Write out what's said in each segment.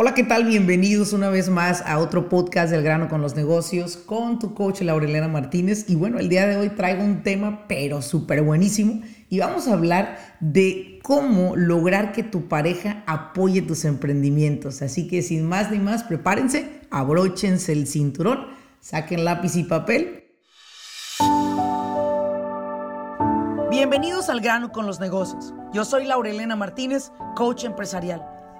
Hola, ¿qué tal? Bienvenidos una vez más a otro podcast del grano con los negocios con tu coach Laurelena Martínez. Y bueno, el día de hoy traigo un tema pero súper buenísimo y vamos a hablar de cómo lograr que tu pareja apoye tus emprendimientos. Así que sin más ni más, prepárense, abróchense el cinturón, saquen lápiz y papel. Bienvenidos al grano con los negocios. Yo soy Laurelena Martínez, coach empresarial.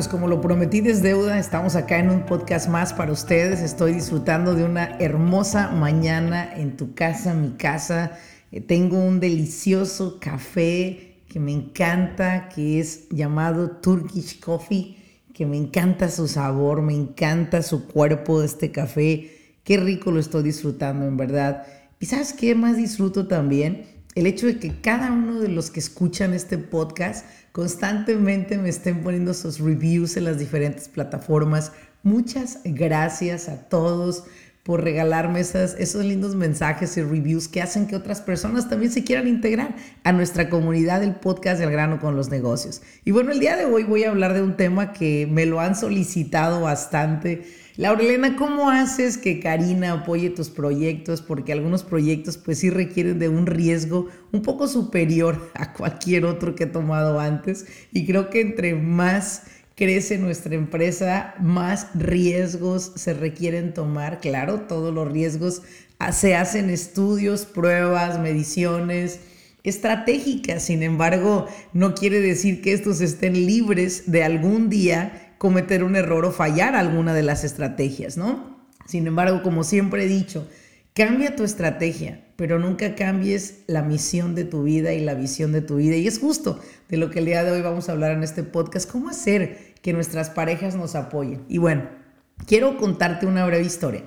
Pues como lo prometí desde deuda, estamos acá en un podcast más para ustedes. Estoy disfrutando de una hermosa mañana en tu casa, mi casa. Eh, tengo un delicioso café que me encanta, que es llamado Turkish Coffee, que me encanta su sabor, me encanta su cuerpo de este café. Qué rico lo estoy disfrutando, en verdad. ¿Y sabes qué más disfruto también? El hecho de que cada uno de los que escuchan este podcast constantemente me estén poniendo sus reviews en las diferentes plataformas. Muchas gracias a todos por regalarme esas, esos lindos mensajes y reviews que hacen que otras personas también se quieran integrar a nuestra comunidad del podcast del grano con los negocios. Y bueno, el día de hoy voy a hablar de un tema que me lo han solicitado bastante Laurelena, ¿cómo haces que Karina apoye tus proyectos? Porque algunos proyectos pues sí requieren de un riesgo un poco superior a cualquier otro que he tomado antes. Y creo que entre más crece nuestra empresa, más riesgos se requieren tomar. Claro, todos los riesgos se hacen estudios, pruebas, mediciones estratégicas. Sin embargo, no quiere decir que estos estén libres de algún día cometer un error o fallar alguna de las estrategias, ¿no? Sin embargo, como siempre he dicho, cambia tu estrategia, pero nunca cambies la misión de tu vida y la visión de tu vida. Y es justo de lo que el día de hoy vamos a hablar en este podcast, cómo hacer que nuestras parejas nos apoyen. Y bueno, quiero contarte una breve historia.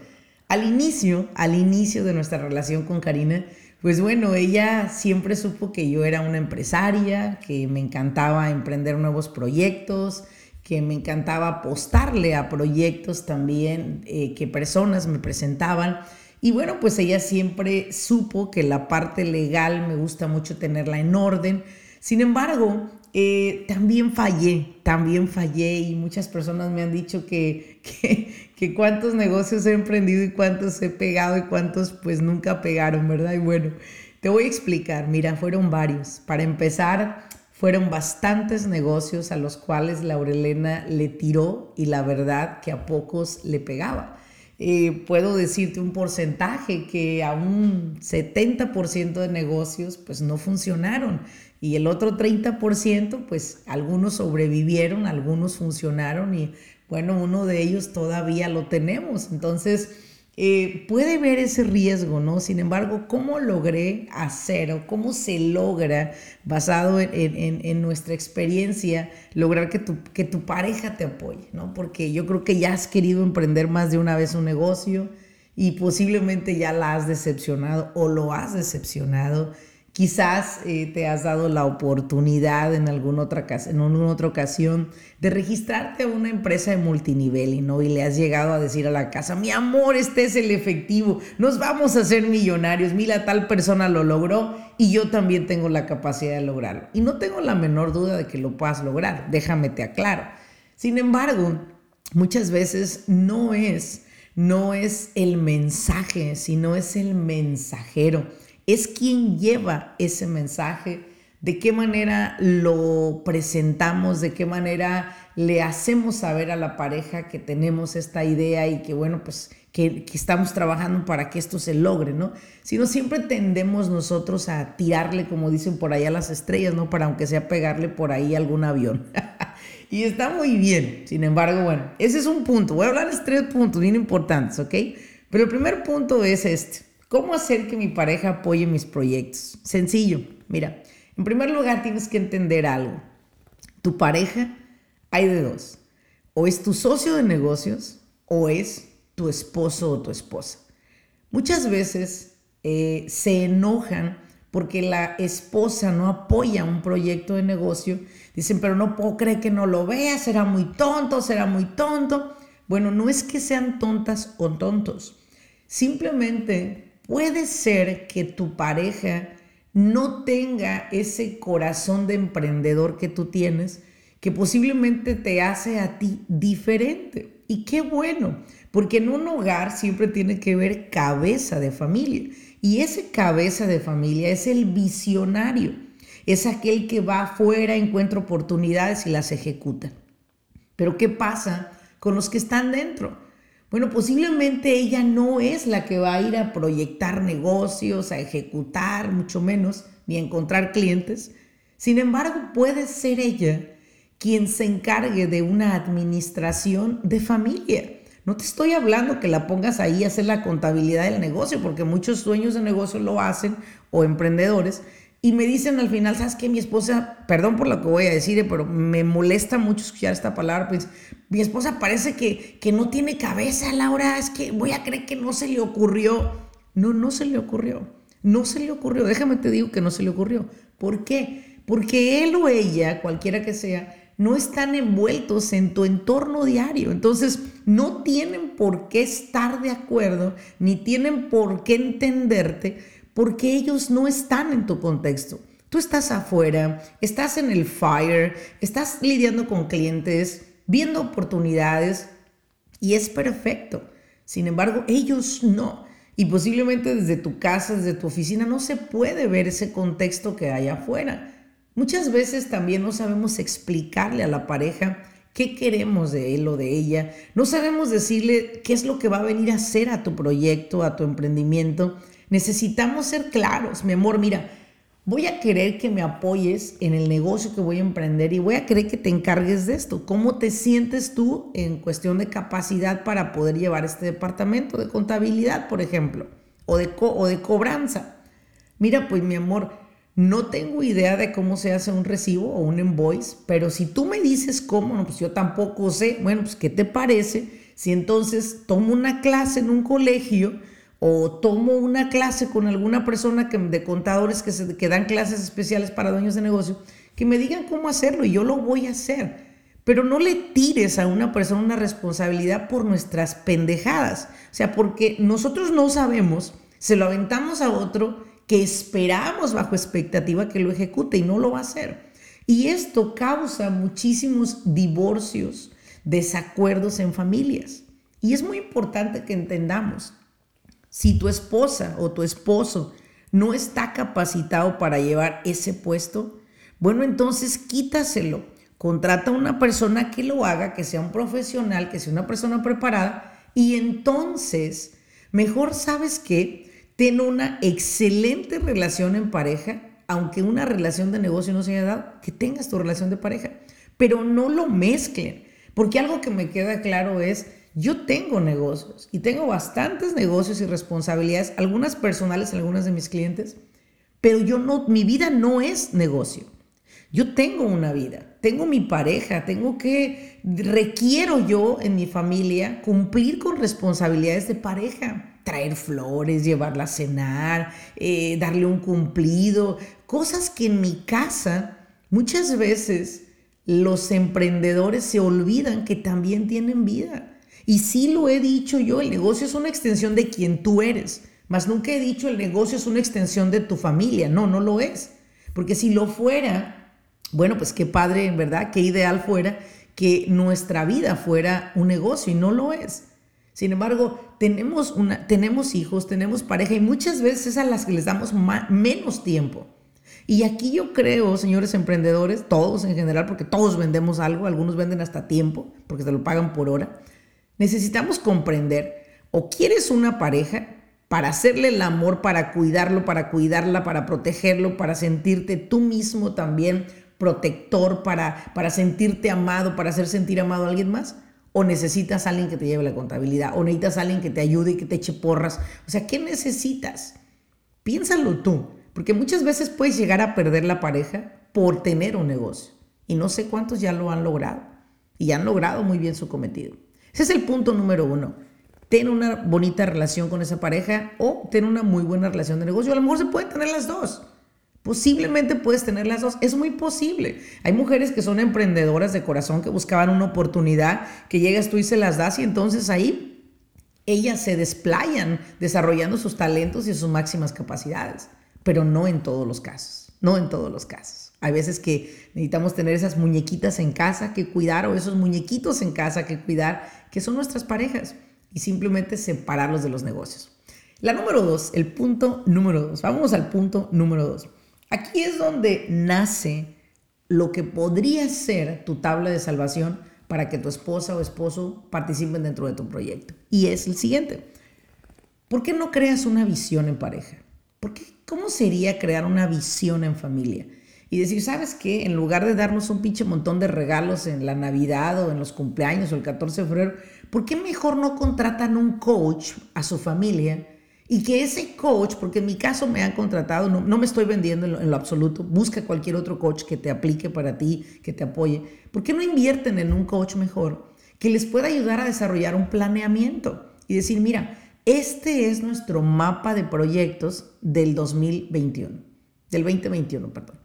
Al inicio, al inicio de nuestra relación con Karina, pues bueno, ella siempre supo que yo era una empresaria, que me encantaba emprender nuevos proyectos, que me encantaba apostarle a proyectos también eh, que personas me presentaban. Y bueno, pues ella siempre supo que la parte legal me gusta mucho tenerla en orden. Sin embargo, eh, también fallé, también fallé y muchas personas me han dicho que, que, que, cuántos negocios he emprendido y cuántos he pegado y cuántos pues nunca pegaron, ¿verdad? Y bueno, te voy a explicar, mira, fueron varios. Para empezar, fueron bastantes negocios a los cuales Laurelena le tiró y la verdad que a pocos le pegaba. Eh, puedo decirte un porcentaje que a un 70% de negocios pues no funcionaron y el otro 30% pues algunos sobrevivieron, algunos funcionaron y bueno, uno de ellos todavía lo tenemos. Entonces, eh, puede ver ese riesgo, ¿no? Sin embargo, ¿cómo logré hacer o cómo se logra, basado en, nuestra experiencia, lograr que tu, que tu pareja te apoye, ¿no? Porque yo creo que ya has querido emprender más de una vez un negocio y posiblemente ya la has decepcionado o lo has decepcionado Quizás eh, te has dado la oportunidad en alguna, otra, en alguna otra ocasión de registrarte a una empresa de multinivel y no y le has llegado a decir a la casa, mi amor, este es el efectivo, nos vamos a hacer millonarios, mira, tal persona lo logró y yo también tengo la capacidad de lograrlo. Y no tengo la menor duda de que lo puedas lograr, déjame te aclaro. Sin embargo, muchas veces no es, no es el mensaje, sino es el mensajero es quien lleva ese mensaje, de qué manera lo presentamos, de qué manera le hacemos saber a la pareja que tenemos esta idea y que bueno, pues que, estamos trabajando para que esto se logre, ¿no? Si no, siempre tendemos nosotros a tirarle, como dicen por ahí, a las estrellas, ¿no? Para aunque sea pegarle por ahí algún avión. y está muy bien. Sin embargo, bueno, ese es un punto. Voy a hablar de tres puntos bien importantes, ¿ok? Pero el primer punto es este. ¿Cómo hacer que mi pareja apoye mis proyectos? Sencillo, mira, en primer lugar tienes que entender algo. Tu pareja hay de dos. O es tu socio de negocios o es tu esposo o tu esposa. Muchas veces eh, se enojan porque la esposa no apoya un proyecto de negocio. Dicen, pero no puedo creer que no lo vea, será muy tonto, será muy tonto. Bueno, no es que sean tontas o tontos. Simplemente puede ser que tu pareja no tenga ese corazón de emprendedor que tú tienes, que posiblemente te hace a ti diferente. Y qué bueno, porque en un hogar siempre tiene que ver cabeza de familia. Y ese cabeza de familia es el visionario, es aquel que va afuera, encuentra oportunidades y las ejecuta. Pero ¿qué pasa con los que están dentro? Bueno, posiblemente ella no es la que va a ir a proyectar negocios, a ejecutar, mucho menos, ni a encontrar clientes. Sin embargo, puede ser ella quien se encargue de una administración de familia. No te estoy hablando que la pongas ahí a hacer la contabilidad del negocio, porque muchos dueños de negocio lo hacen o emprendedores. Y me dicen al final, ¿sabes qué? Mi esposa, perdón por lo que voy a decir, pero me molesta mucho escuchar esta palabra, pues mi esposa parece que, que no tiene cabeza, Laura, es que voy a creer que no se le ocurrió. No, no se le ocurrió. No se le ocurrió. Déjame te digo que no se le ocurrió. ¿Por qué? Porque él o ella, cualquiera que sea, no están envueltos en tu entorno diario. Entonces, no tienen por qué estar de acuerdo, ni tienen por qué entenderte porque ellos no están en tu contexto. Tú estás afuera, estás en el fire, estás lidiando con clientes, viendo oportunidades y es perfecto. Sin embargo, ellos no. Y posiblemente desde tu casa, desde tu oficina, no se puede ver ese contexto que hay afuera. Muchas veces también no sabemos explicarle a la pareja qué queremos de él o de ella. No sabemos decirle qué es lo que va a venir a hacer a tu proyecto, a tu emprendimiento. Necesitamos ser claros, mi amor, mira, voy a querer que me apoyes en el negocio que voy a emprender y voy a querer que te encargues de esto. ¿Cómo te sientes tú en cuestión de capacidad para poder llevar este departamento de contabilidad, por ejemplo, o de, o de cobranza? Mira, pues mi amor, no tengo idea de cómo se hace un recibo o un invoice, pero si tú me dices cómo, pues yo tampoco sé. Bueno, pues ¿qué te parece si entonces tomo una clase en un colegio? O tomo una clase con alguna persona que, de contadores que, se, que dan clases especiales para dueños de negocio, que me digan cómo hacerlo y yo lo voy a hacer. Pero no le tires a una persona una responsabilidad por nuestras pendejadas. O sea, porque nosotros no sabemos, se lo aventamos a otro que esperamos bajo expectativa que lo ejecute y no lo va a hacer. Y esto causa muchísimos divorcios, desacuerdos en familias. Y es muy importante que entendamos si tu esposa o tu esposo no está capacitado para llevar ese puesto, bueno, entonces quítaselo. Contrata a una persona que lo haga, que sea un profesional, que sea una persona preparada y entonces, mejor sabes que ten una excelente relación en pareja, aunque una relación de negocio no se haya dado, que tengas tu relación de pareja, pero no lo mezclen, porque algo que me queda claro es yo tengo negocios y tengo bastantes negocios y responsabilidades, algunas personales, algunas de mis clientes, pero yo no, mi vida no es negocio. Yo tengo una vida, tengo mi pareja, tengo que, requiero yo en mi familia cumplir con responsabilidades de pareja, traer flores, llevarla a cenar, eh, darle un cumplido, cosas que en mi casa muchas veces los emprendedores se olvidan que también tienen vida. Y sí lo he dicho yo, el negocio es una extensión de quien tú eres, mas nunca he dicho el negocio es una extensión de tu familia. No, no lo es. Porque si lo fuera, bueno, pues qué padre, en verdad, qué ideal fuera que nuestra vida fuera un negocio y no lo es. Sin embargo, tenemos, una, tenemos hijos, tenemos pareja y muchas veces es a las que les damos menos tiempo. Y aquí yo creo, señores emprendedores, todos en general, porque todos vendemos algo, algunos venden hasta tiempo, porque se lo pagan por hora. Necesitamos comprender, o quieres una pareja para hacerle el amor, para cuidarlo, para cuidarla, para protegerlo, para sentirte tú mismo también protector, para, para sentirte amado, para hacer sentir amado a alguien más. O necesitas a alguien que te lleve la contabilidad, o necesitas a alguien que te ayude y que te eche porras. O sea, ¿qué necesitas? Piénsalo tú, porque muchas veces puedes llegar a perder la pareja por tener un negocio. Y no sé cuántos ya lo han logrado. Y han logrado muy bien su cometido. Ese es el punto número uno. Ten una bonita relación con esa pareja o ten una muy buena relación de negocio. A lo mejor se pueden tener las dos. Posiblemente puedes tener las dos. Es muy posible. Hay mujeres que son emprendedoras de corazón que buscaban una oportunidad, que llegas tú y se las das y entonces ahí ellas se desplayan desarrollando sus talentos y sus máximas capacidades, pero no en todos los casos, no en todos los casos. Hay veces que necesitamos tener esas muñequitas en casa que cuidar o esos muñequitos en casa que cuidar, que son nuestras parejas, y simplemente separarlos de los negocios. La número dos, el punto número dos. Vamos al punto número dos. Aquí es donde nace lo que podría ser tu tabla de salvación para que tu esposa o esposo participen dentro de tu proyecto. Y es el siguiente. ¿Por qué no creas una visión en pareja? ¿Por qué, ¿Cómo sería crear una visión en familia? Y decir, ¿sabes qué? En lugar de darnos un pinche montón de regalos en la Navidad o en los cumpleaños o el 14 de febrero, ¿por qué mejor no contratan un coach a su familia y que ese coach, porque en mi caso me han contratado, no, no me estoy vendiendo en lo, absoluto, busca cualquier otro coach que te aplique para ti, que te apoye. ¿Por qué no invierten en un coach mejor que les pueda ayudar a desarrollar un planeamiento y decir, mira, este es nuestro mapa de proyectos del 2021, del 2021, perdón.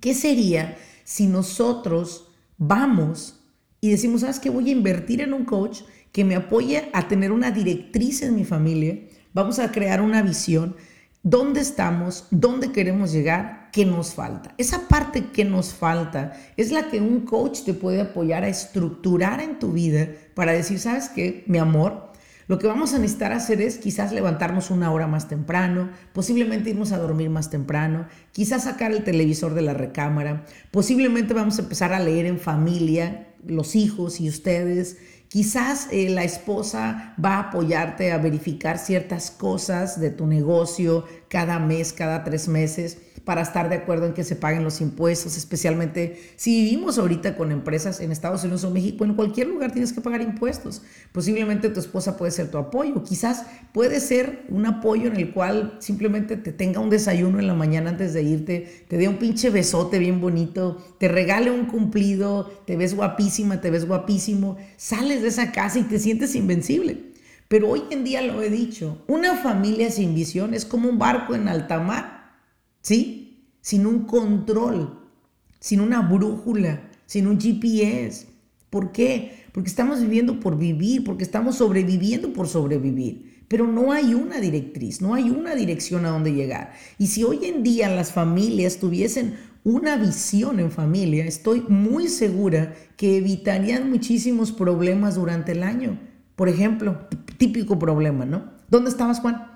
¿Qué sería si nosotros vamos y decimos, sabes que voy a invertir en un coach que me apoye a tener una directriz en mi familia? Vamos a crear una visión. ¿Dónde estamos? ¿Dónde queremos llegar? ¿Qué nos falta? Esa parte que nos falta es la que un coach te puede apoyar a estructurar en tu vida para decir, ¿sabes qué? Mi amor, lo que vamos a necesitar hacer es quizás levantarnos una hora más temprano, posiblemente irnos a dormir más temprano, quizás sacar el televisor de la recámara, posiblemente vamos a empezar a leer en familia, los hijos y ustedes, Quizás eh, la esposa va a apoyarte a verificar ciertas cosas de tu negocio cada mes, cada tres meses para estar de acuerdo en que se paguen los impuestos, especialmente si vivimos ahorita con empresas en Estados Unidos o México, en cualquier lugar tienes que pagar impuestos. Posiblemente tu esposa puede ser tu apoyo, quizás puede ser un apoyo en el cual simplemente te tenga un desayuno en la mañana antes de irte, te dé un pinche besote bien bonito, te regale un cumplido, te ves guapísima, te ves guapísimo, sales de esa casa y te sientes invencible. Pero hoy en día lo he dicho, una familia sin visión es como un barco en alta mar ¿sí? Sin un control, sin una brújula, sin un GPS. ¿Por qué? Porque estamos viviendo por vivir, porque estamos sobreviviendo por sobrevivir. Pero no hay una directriz, no hay una dirección a dónde llegar. Y si hoy en día las familias tuviesen una visión en familia, estoy muy segura que evitarían muchísimos problemas durante el año. Por ejemplo, típico problema, ¿no? ¿Dónde estabas, Juan?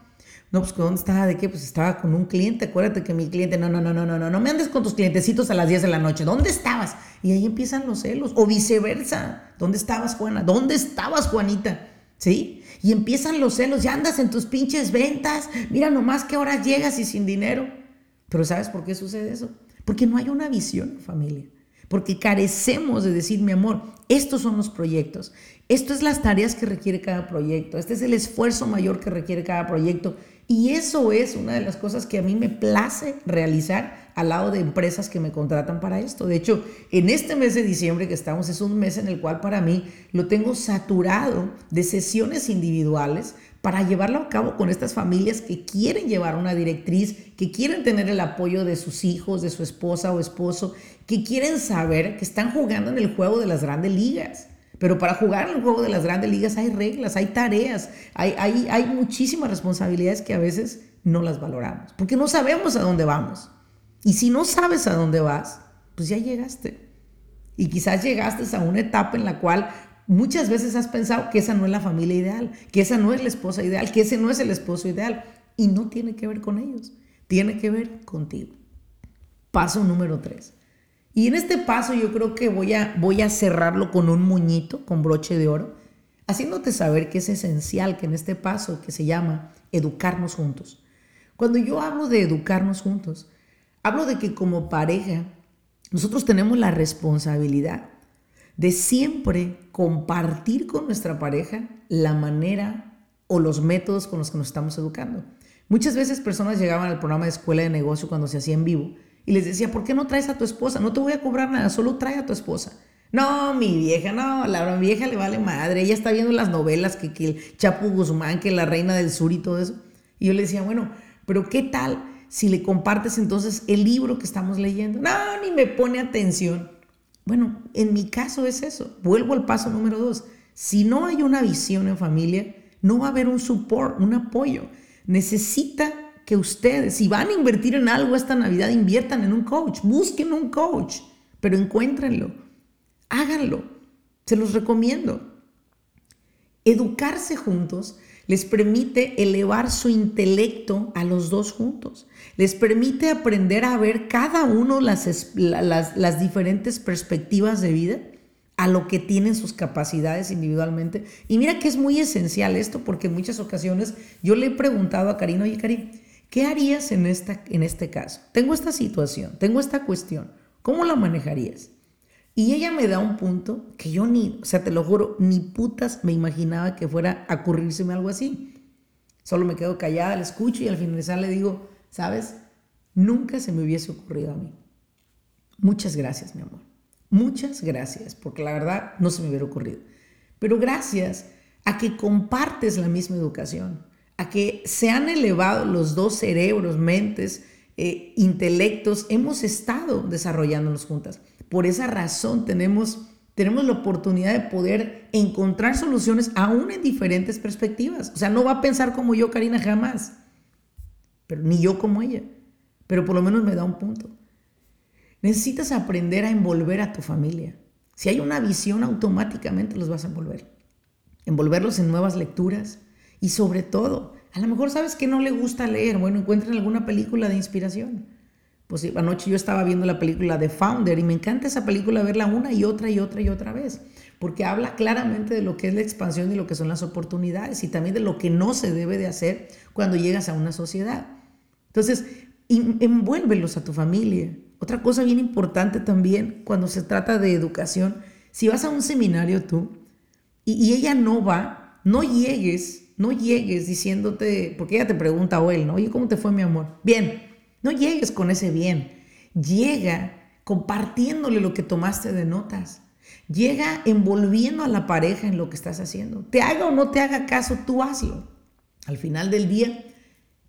No, pues ¿dónde estaba? ¿De qué? Pues estaba con un cliente. Acuérdate que mi cliente, no, no, no, no, no, no, no me andes con tus clientecitos a las 10 de la noche. ¿Dónde estabas? Y ahí empiezan los celos. O viceversa. ¿Dónde estabas, Juana? ¿Dónde estabas, Juanita? ¿Sí? Y empiezan los celos. Ya andas en tus pinches ventas. Mira nomás qué horas llegas y sin dinero. Pero ¿sabes por qué sucede eso? Porque no hay una visión, familia. Porque carecemos de decir, mi amor, estos son los proyectos. Esto es las tareas que requiere cada proyecto. Este es el esfuerzo mayor que requiere cada proyecto. Y eso es una de las cosas que a mí me place realizar al lado de empresas que me contratan para esto. De hecho, en este mes de diciembre que estamos es un mes en el cual para mí lo tengo saturado de sesiones individuales para llevarlo a cabo con estas familias que quieren llevar una directriz, que quieren tener el apoyo de sus hijos, de su esposa o esposo, que quieren saber que están jugando en el juego de las grandes ligas. Pero para jugar el juego de las grandes ligas hay reglas, hay tareas, hay, hay, hay muchísimas responsabilidades que a veces no las valoramos, porque no sabemos a dónde vamos. Y si no sabes a dónde vas, pues ya llegaste. Y quizás llegaste a una etapa en la cual muchas veces has pensado que esa no es la familia ideal, que esa no es la esposa ideal, que ese no es el esposo ideal. Y no tiene que ver con ellos, tiene que ver contigo. Paso número tres. Y en este paso yo creo que voy a, voy a cerrarlo con un muñito, con broche de oro, haciéndote saber que es esencial que en este paso que se llama educarnos juntos. Cuando yo hablo de educarnos juntos, hablo de que como pareja nosotros tenemos la responsabilidad de siempre compartir con nuestra pareja la manera o los métodos con los que nos estamos educando. Muchas veces personas llegaban al programa de escuela de negocio cuando se hacía en vivo Y les decía, ¿por qué no traes a tu esposa? No te voy a cobrar nada, solo trae a tu esposa. No, mi vieja, no, la vieja le vale madre. Ella está viendo las novelas que, que el Chapo Guzmán, que la Reina del Sur y todo eso. Y yo le decía, bueno, pero ¿qué tal si le compartes entonces el libro que estamos leyendo? No, ni me pone atención. Bueno, en mi caso es eso. Vuelvo al paso número dos. Si no hay una visión en familia, no va a haber un support, un apoyo. Necesita que ustedes, si van a invertir en algo esta Navidad, inviertan en un coach, busquen un coach, pero encuéntrenlo háganlo. Se los recomiendo. Educarse juntos les permite elevar su intelecto a los dos juntos. Les permite aprender a ver cada uno las, las, las diferentes perspectivas de vida a lo que tienen sus capacidades individualmente. Y mira que es muy esencial esto porque en muchas ocasiones yo le he preguntado a Karin, oye Karin, ¿qué harías en, esta, en este caso? Tengo esta situación, tengo esta cuestión, ¿cómo la manejarías? Y ella me da un punto que yo ni, o sea, te lo juro, ni putas me imaginaba que fuera a ocurrírseme algo así. Solo me quedo callada, le escucho y al finalizar le digo, ¿sabes? Nunca se me hubiese ocurrido a mí. Muchas gracias, mi amor. Muchas gracias, porque la verdad no se me hubiera ocurrido. Pero gracias a que compartes la misma educación, a que se han elevado los dos cerebros, mentes, eh, intelectos, hemos estado desarrollándonos juntas. Por esa razón tenemos, tenemos la oportunidad de poder encontrar soluciones aún en diferentes perspectivas. O sea, no va a pensar como yo, Karina, jamás. Pero ni yo como ella. Pero por lo menos me da un punto. Necesitas aprender a envolver a tu familia. Si hay una visión, automáticamente los vas a envolver. Envolverlos en nuevas lecturas. Y sobre todo, a lo mejor sabes que no le gusta leer. Bueno, encuentren alguna película de inspiración. Pues anoche yo estaba viendo la película de Founder y me encanta esa película verla una y otra y otra y otra vez, porque habla claramente de lo que es la expansión y lo que son las oportunidades y también de lo que no se debe de hacer cuando llegas a una sociedad. Entonces, envuélvelos a tu familia. Otra cosa bien importante también cuando se trata de educación, si vas a un seminario tú y, y ella no va, no llegues, no llegues diciéndote, porque ella te pregunta o él, ¿no? Oye, ¿cómo te fue mi amor? Bien, no llegues con ese bien. Llega compartiéndole lo que tomaste de notas. Llega envolviendo a la pareja en lo que estás haciendo. Te haga o no te haga caso, tú hazlo. Al final del día,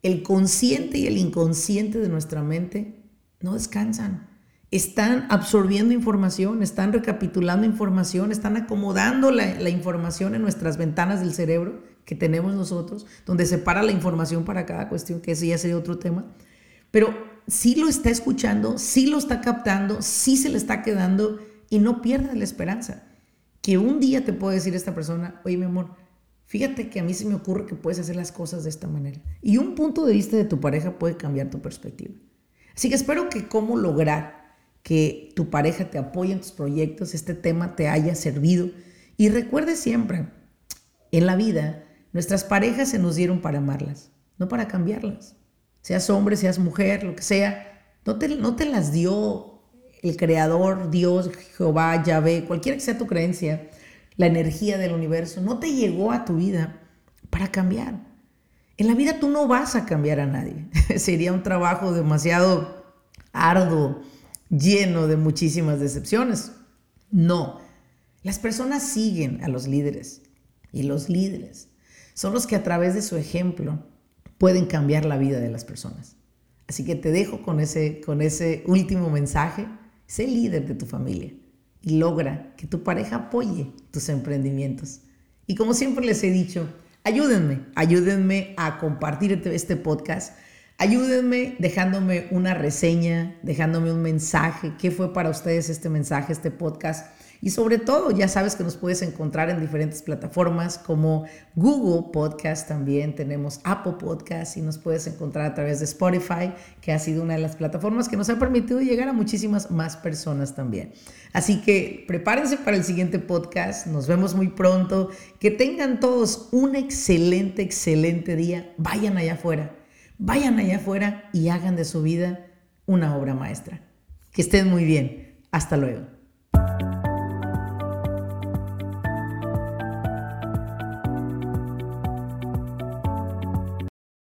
el consciente y el inconsciente de nuestra mente no descansan. Están absorbiendo información, están recapitulando información, están acomodando la, la, información en nuestras ventanas del cerebro que tenemos nosotros, donde separa la información para cada cuestión, que ese ya sería otro tema pero sí lo está escuchando, sí lo está captando, sí se le está quedando y no pierdas la esperanza. Que un día te puede decir esta persona, oye mi amor, fíjate que a mí se me ocurre que puedes hacer las cosas de esta manera. Y un punto de vista de tu pareja puede cambiar tu perspectiva. Así que espero que cómo lograr que tu pareja te apoye en tus proyectos, este tema te haya servido. Y recuerde siempre, en la vida, nuestras parejas se nos dieron para amarlas, no para cambiarlas seas hombre, seas mujer, lo que sea, no te, no te las dio el Creador, Dios, Jehová, Yahvé, cualquiera que sea tu creencia, la energía del universo, no te llegó a tu vida para cambiar. En la vida tú no vas a cambiar a nadie. Sería un trabajo demasiado arduo, lleno de muchísimas decepciones. No, las personas siguen a los líderes y los líderes son los que a través de su ejemplo pueden cambiar la vida de las personas. Así que te dejo con ese, con ese último mensaje. Sé líder de tu familia y logra que tu pareja apoye tus emprendimientos. Y como siempre les he dicho, ayúdenme, ayúdenme a compartir este, podcast. Ayúdenme dejándome una reseña, dejándome un mensaje. ¿Qué fue para ustedes este mensaje, este podcast? Y sobre todo, ya sabes que nos puedes encontrar en diferentes plataformas como Google Podcast, también tenemos Apple Podcast y nos puedes encontrar a través de Spotify, que ha sido una de las plataformas que nos ha permitido llegar a muchísimas más personas también. Así que prepárense para el siguiente podcast, nos vemos muy pronto, que tengan todos un excelente, excelente día, vayan allá afuera, vayan allá afuera y hagan de su vida una obra maestra. Que estén muy bien, hasta luego.